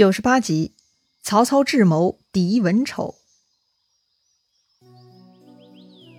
九十八集，曹操智谋敌文丑。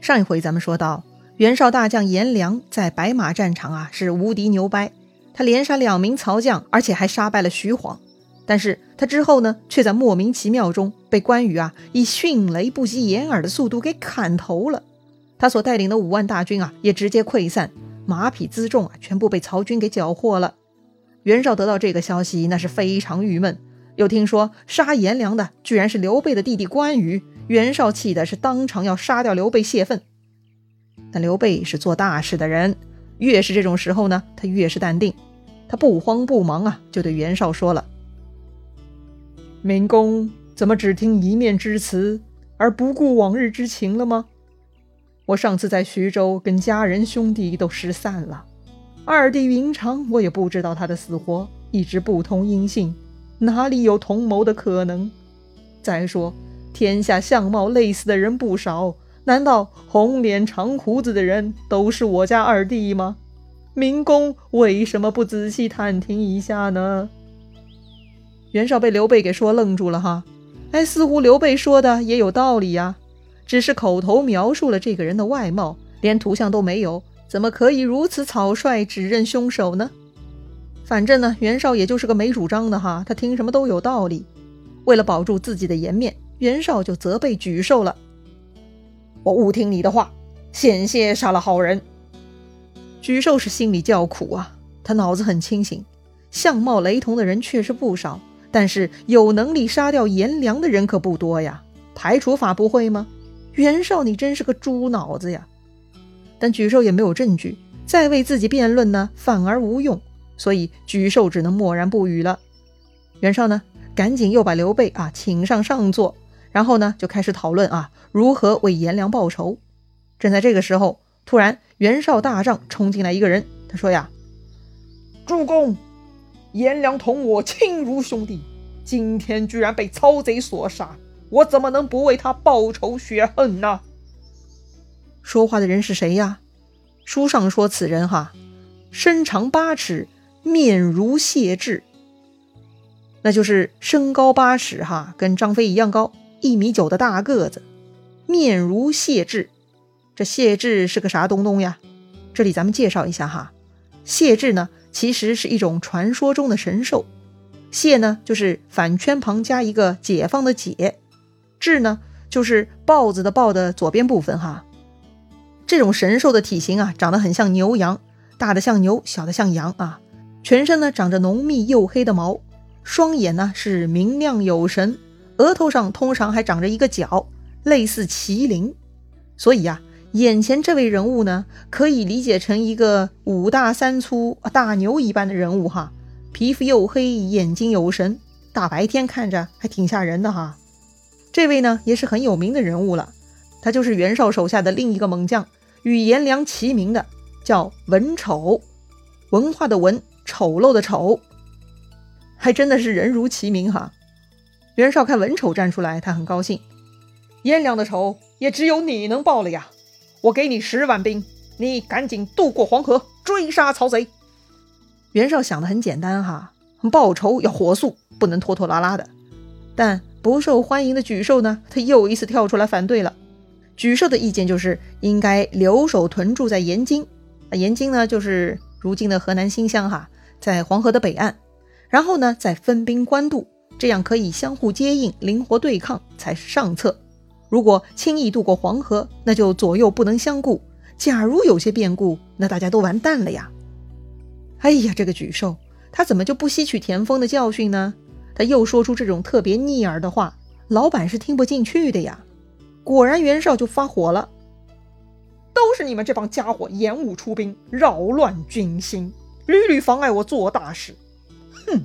上一回咱们说到，袁绍大将颜良在白马战场啊是无敌牛掰，他连杀两名曹将，而且还杀败了徐晃。但是他之后呢，却在莫名其妙中被关羽啊以迅雷不及掩耳的速度给砍头了。他所带领的五万大军啊也直接溃散，马匹辎重啊全部被曹军给缴获了。袁绍得到这个消息，那是非常郁闷。又听说杀颜良的居然是刘备的弟弟关羽，袁绍气的是当场要杀掉刘备泄愤。但刘备是做大事的人，越是这种时候呢，他越是淡定，他不慌不忙啊，就对袁绍说了：“明公怎么只听一面之词，而不顾往日之情了吗？我上次在徐州跟家人兄弟都失散了，二弟云长我也不知道他的死活，一直不通音信。”哪里有同谋的可能？再说，天下相貌类似的人不少，难道红脸长胡子的人都是我家二弟吗？明公为什么不仔细探听一下呢？袁绍被刘备给说愣住了哈，哎，似乎刘备说的也有道理呀，只是口头描述了这个人的外貌，连图像都没有，怎么可以如此草率指认凶手呢？反正呢，袁绍也就是个没主张的哈，他听什么都有道理。为了保住自己的颜面，袁绍就责备沮授了：“我误听你的话，险些杀了好人。”沮授是心里叫苦啊，他脑子很清醒，相貌雷同的人确实不少，但是有能力杀掉颜良的人可不多呀。排除法不会吗？袁绍，你真是个猪脑子呀！但沮授也没有证据，再为自己辩论呢，反而无用。所以沮授只能默然不语了。袁绍呢，赶紧又把刘备啊请上上座，然后呢就开始讨论啊如何为颜良报仇。正在这个时候，突然袁绍大帐冲进来一个人，他说呀：“主公，颜良同我亲如兄弟，今天居然被曹贼所杀，我怎么能不为他报仇雪恨呢？”说话的人是谁呀？书上说此人哈，身长八尺。面如谢豸，那就是身高八尺哈，跟张飞一样高，一米九的大个子。面如谢豸，这谢豸是个啥东东呀？这里咱们介绍一下哈，谢豸呢，其实是一种传说中的神兽。谢呢，就是反圈旁加一个解放的解，豸呢，就是豹子的豹的左边部分哈。这种神兽的体型啊，长得很像牛羊，大的像牛，小的像羊啊。全身呢长着浓密黝黑的毛，双眼呢是明亮有神，额头上通常还长着一个角，类似麒麟。所以呀，眼前这位人物呢，可以理解成一个五大三粗大牛一般的人物哈，皮肤黝黑，眼睛有神，大白天看着还挺吓人的哈。这位呢也是很有名的人物了，他就是袁绍手下的另一个猛将，与颜良齐名的，叫文丑，文化的文。丑陋的丑，还真的是人如其名哈。袁绍看文丑站出来，他很高兴。颜良的仇也只有你能报了呀！我给你十万兵，你赶紧渡过黄河，追杀曹贼。袁绍想的很简单哈，报仇要火速，不能拖拖拉拉的。但不受欢迎的沮授呢，他又一次跳出来反对了。沮授的意见就是应该留守屯驻在延津啊，延津呢就是如今的河南新乡哈。在黄河的北岸，然后呢，再分兵官渡，这样可以相互接应，灵活对抗才是上策。如果轻易渡过黄河，那就左右不能相顾。假如有些变故，那大家都完蛋了呀！哎呀，这个沮授，他怎么就不吸取田丰的教训呢？他又说出这种特别逆耳的话，老板是听不进去的呀。果然，袁绍就发火了，都是你们这帮家伙延误出兵，扰乱军心。屡屡妨碍我做大事，哼！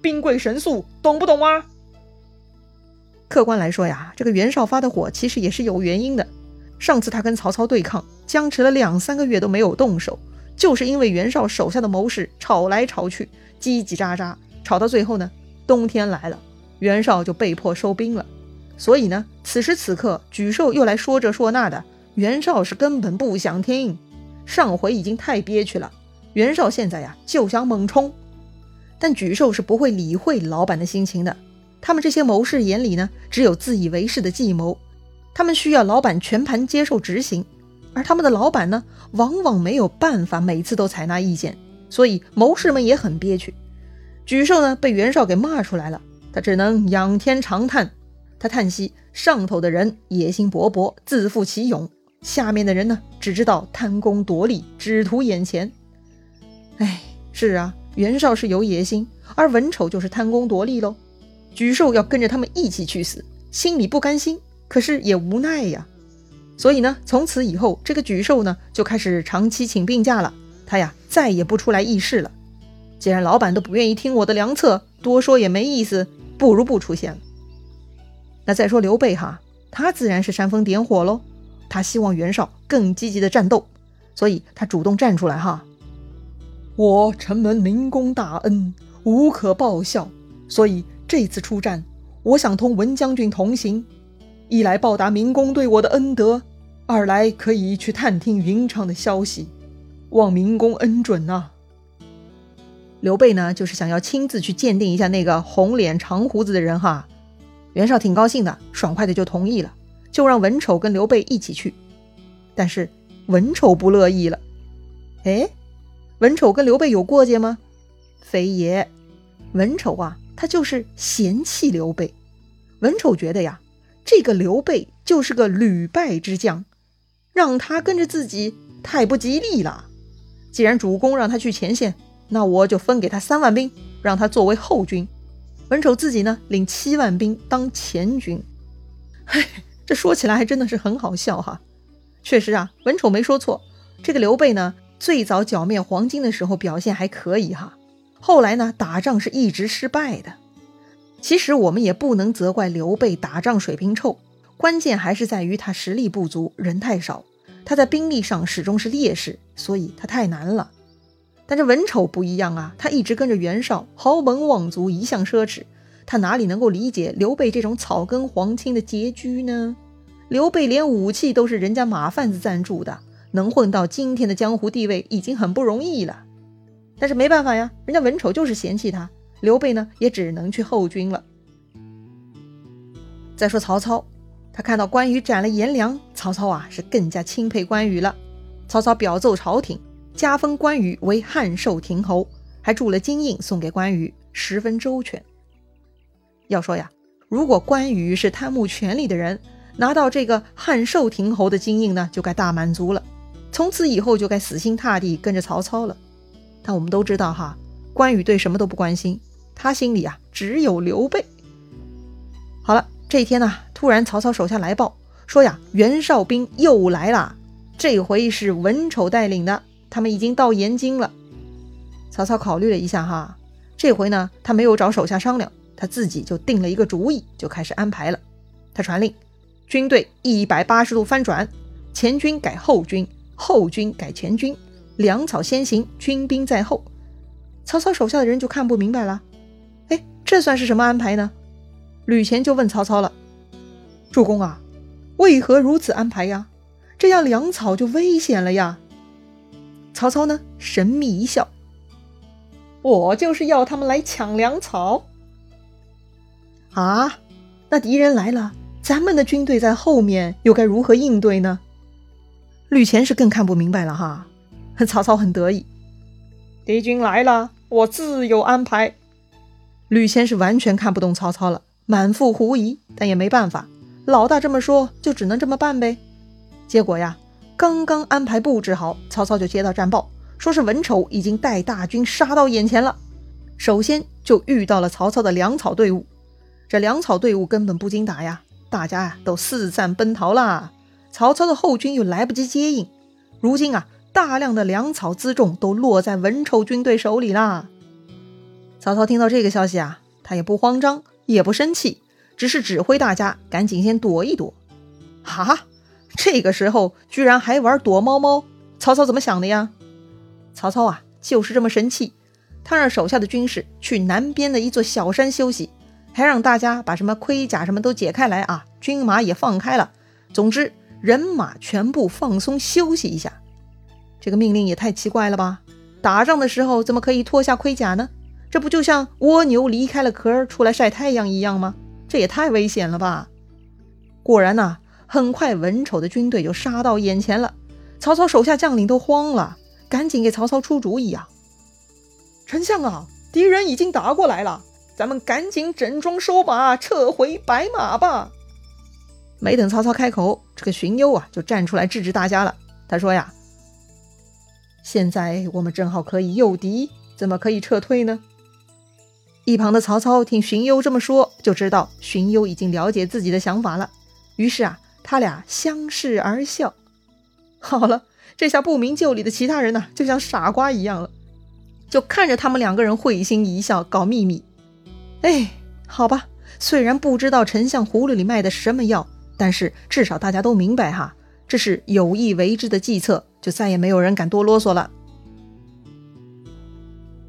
兵贵神速，懂不懂啊？客观来说呀，这个袁绍发的火其实也是有原因的。上次他跟曹操对抗，僵持了两三个月都没有动手，就是因为袁绍手下的谋士吵来吵去，叽叽喳喳，吵到最后呢，冬天来了，袁绍就被迫收兵了。所以呢，此时此刻，沮授又来说这说那的，袁绍是根本不想听。上回已经太憋屈了。袁绍现在呀就想猛冲，但沮授是不会理会老板的心情的。他们这些谋士眼里呢，只有自以为是的计谋，他们需要老板全盘接受执行，而他们的老板呢，往往没有办法每次都采纳意见，所以谋士们也很憋屈。沮授呢，被袁绍给骂出来了，他只能仰天长叹。他叹息：上头的人野心勃勃，自负其勇；下面的人呢，只知道贪功夺利，只图眼前。哎，是啊，袁绍是有野心，而文丑就是贪功夺利喽。沮授要跟着他们一起去死，心里不甘心，可是也无奈呀。所以呢，从此以后，这个沮授呢，就开始长期请病假了。他呀，再也不出来议事了。既然老板都不愿意听我的良策，多说也没意思，不如不出现了。那再说刘备哈，他自然是煽风点火喽。他希望袁绍更积极的战斗，所以他主动站出来哈。我承蒙明公大恩，无可报效，所以这次出战，我想同文将军同行，一来报答明公对我的恩德，二来可以去探听云长的消息，望明公恩准呐。刘备呢，就是想要亲自去鉴定一下那个红脸长胡子的人哈。袁绍挺高兴的，爽快的就同意了，就让文丑跟刘备一起去。但是文丑不乐意了。哎，文丑跟刘备有过节吗？非也，文丑啊，他就是嫌弃刘备。文丑觉得呀，这个刘备就是个屡败之将，让他跟着自己太不吉利了。既然主公让他去前线。那我就分给他三万兵，让他作为后军。文丑自己呢，领七万兵当前军。嘿，这说起来还真的是很好笑哈。确实啊，文丑没说错。这个刘备呢，最早剿灭黄巾的时候表现还可以哈，后来呢，打仗是一直失败的。其实我们也不能责怪刘备打仗水平臭，关键还是在于他实力不足，人太少，他在兵力上始终是劣势，所以他太难了。但这文丑不一样啊，他一直跟着袁绍，豪门望族，一向奢侈，他哪里能够理解刘备这种草根皇亲的拮据呢？刘备连武器都是人家马贩子赞助的，能混到今天的江湖地位已经很不容易了。但是没办法呀，人家文丑就是嫌弃他，刘备呢也只能去后军了。再说曹操，他看到关羽斩了颜良，曹操啊是更加钦佩关羽了。曹操表奏朝廷。加封关羽为汉寿亭侯，还铸了金印送给关羽，十分周全。要说呀，如果关羽是贪慕权力的人，拿到这个汉寿亭侯的金印呢，就该大满足了，从此以后就该死心塌地跟着曹操了。但我们都知道哈，关羽对什么都不关心，他心里啊只有刘备。好了，这一天呢，突然曹操手下来报说呀，袁绍兵又来了，这回是文丑带领的。他们已经到延津了。曹操考虑了一下，哈，这回呢，他没有找手下商量，他自己就定了一个主意，就开始安排了。他传令，军队一百八十度翻转，前军改后军，后军改前军，粮草先行，军兵在后。曹操手下的人就看不明白了，哎，这算是什么安排呢？吕虔就问曹操了：“主公啊，为何如此安排呀？这样粮草就危险了呀？”曹操呢，神秘一笑：“我就是要他们来抢粮草啊！那敌人来了，咱们的军队在后面，又该如何应对呢？”吕虔是更看不明白了哈。曹操很得意：“敌军来了，我自有安排。”吕虔是完全看不懂曹操了，满腹狐疑，但也没办法，老大这么说，就只能这么办呗。结果呀。刚刚安排布置好，曹操就接到战报，说是文丑已经带大军杀到眼前了。首先就遇到了曹操的粮草队伍，这粮草队伍根本不经打呀，大家呀都四散奔逃啦。曹操的后军又来不及接应，如今啊，大量的粮草辎重都落在文丑军队手里啦。曹操听到这个消息啊，他也不慌张，也不生气，只是指挥大家赶紧先躲一躲。哈。这个时候居然还玩躲猫猫，曹操怎么想的呀？曹操啊，就是这么神气，他让手下的军士去南边的一座小山休息，还让大家把什么盔甲什么都解开来啊，军马也放开了，总之人马全部放松休息一下。这个命令也太奇怪了吧？打仗的时候怎么可以脱下盔甲呢？这不就像蜗牛离开了壳出来晒太阳一样吗？这也太危险了吧！果然呐，很快文丑的军队就杀到眼前了。曹操手下将领都慌了，赶紧给曹操出主意啊！丞相啊，敌人已经打过来了，咱们赶紧整装收马，撤回白马吧！没等曹操开口，这个荀攸啊就站出来制止大家了。他说呀：“现在我们正好可以诱敌，怎么可以撤退呢？”一旁的曹操听荀攸这么说，就知道荀攸已经了解自己的想法了。于是啊，他俩相视而笑。好了，这下不明就里的其他人呢，就像傻瓜一样了，就看着他们两个人会心一笑，搞秘密。哎，好吧，虽然不知道丞相葫芦里卖的什么药，但是至少大家都明白哈，这是有意为之的计策，就再也没有人敢多啰嗦了。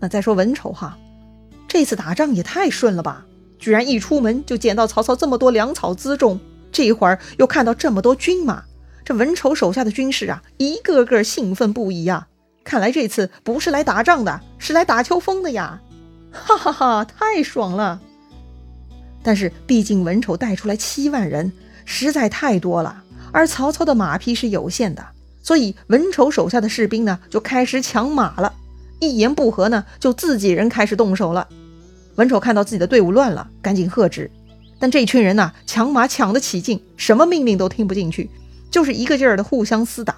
那再说文丑哈。这次打仗也太顺了吧！居然一出门就捡到曹操这么多粮草辎重，这一会儿又看到这么多军马，这文丑手下的军士啊，一个个兴奋不已呀！看来这次不是来打仗的，是来打秋风的呀！哈哈哈，太爽了！但是毕竟文丑带出来七万人，实在太多了，而曹操的马匹是有限的，所以文丑手下的士兵呢，就开始抢马了。一言不合呢，就自己人开始动手了。文丑看到自己的队伍乱了，赶紧喝止。但这群人呐，抢马抢得起劲，什么命令都听不进去，就是一个劲儿的互相厮打。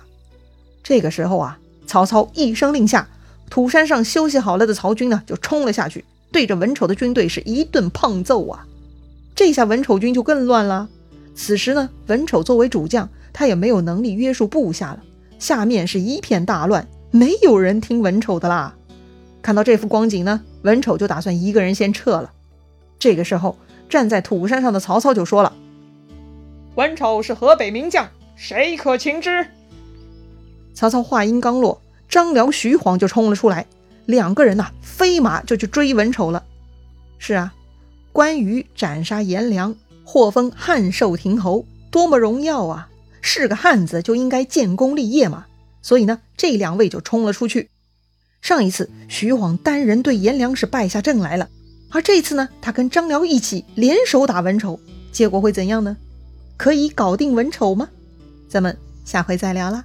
这个时候啊，曹操一声令下，土山上休息好了的曹军呢，就冲了下去，对着文丑的军队是一顿胖揍啊。这下文丑军就更乱了。此时呢，文丑作为主将，他也没有能力约束部下了，下面是一片大乱。没有人听文丑的啦！看到这幅光景呢，文丑就打算一个人先撤了。这个时候，站在土山上的曹操就说了：“文丑是河北名将，谁可擒之？”曹操话音刚落，张辽、徐晃就冲了出来，两个人呐，飞马就去追文丑了。是啊，关羽斩杀颜良，获封汉寿亭侯，多么荣耀啊！是个汉子就应该建功立业嘛。所以呢，这两位就冲了出去。上一次徐晃单人对颜良是败下阵来了，而这次呢，他跟张辽一起联手打文丑，结果会怎样呢？可以搞定文丑吗？咱们下回再聊啦。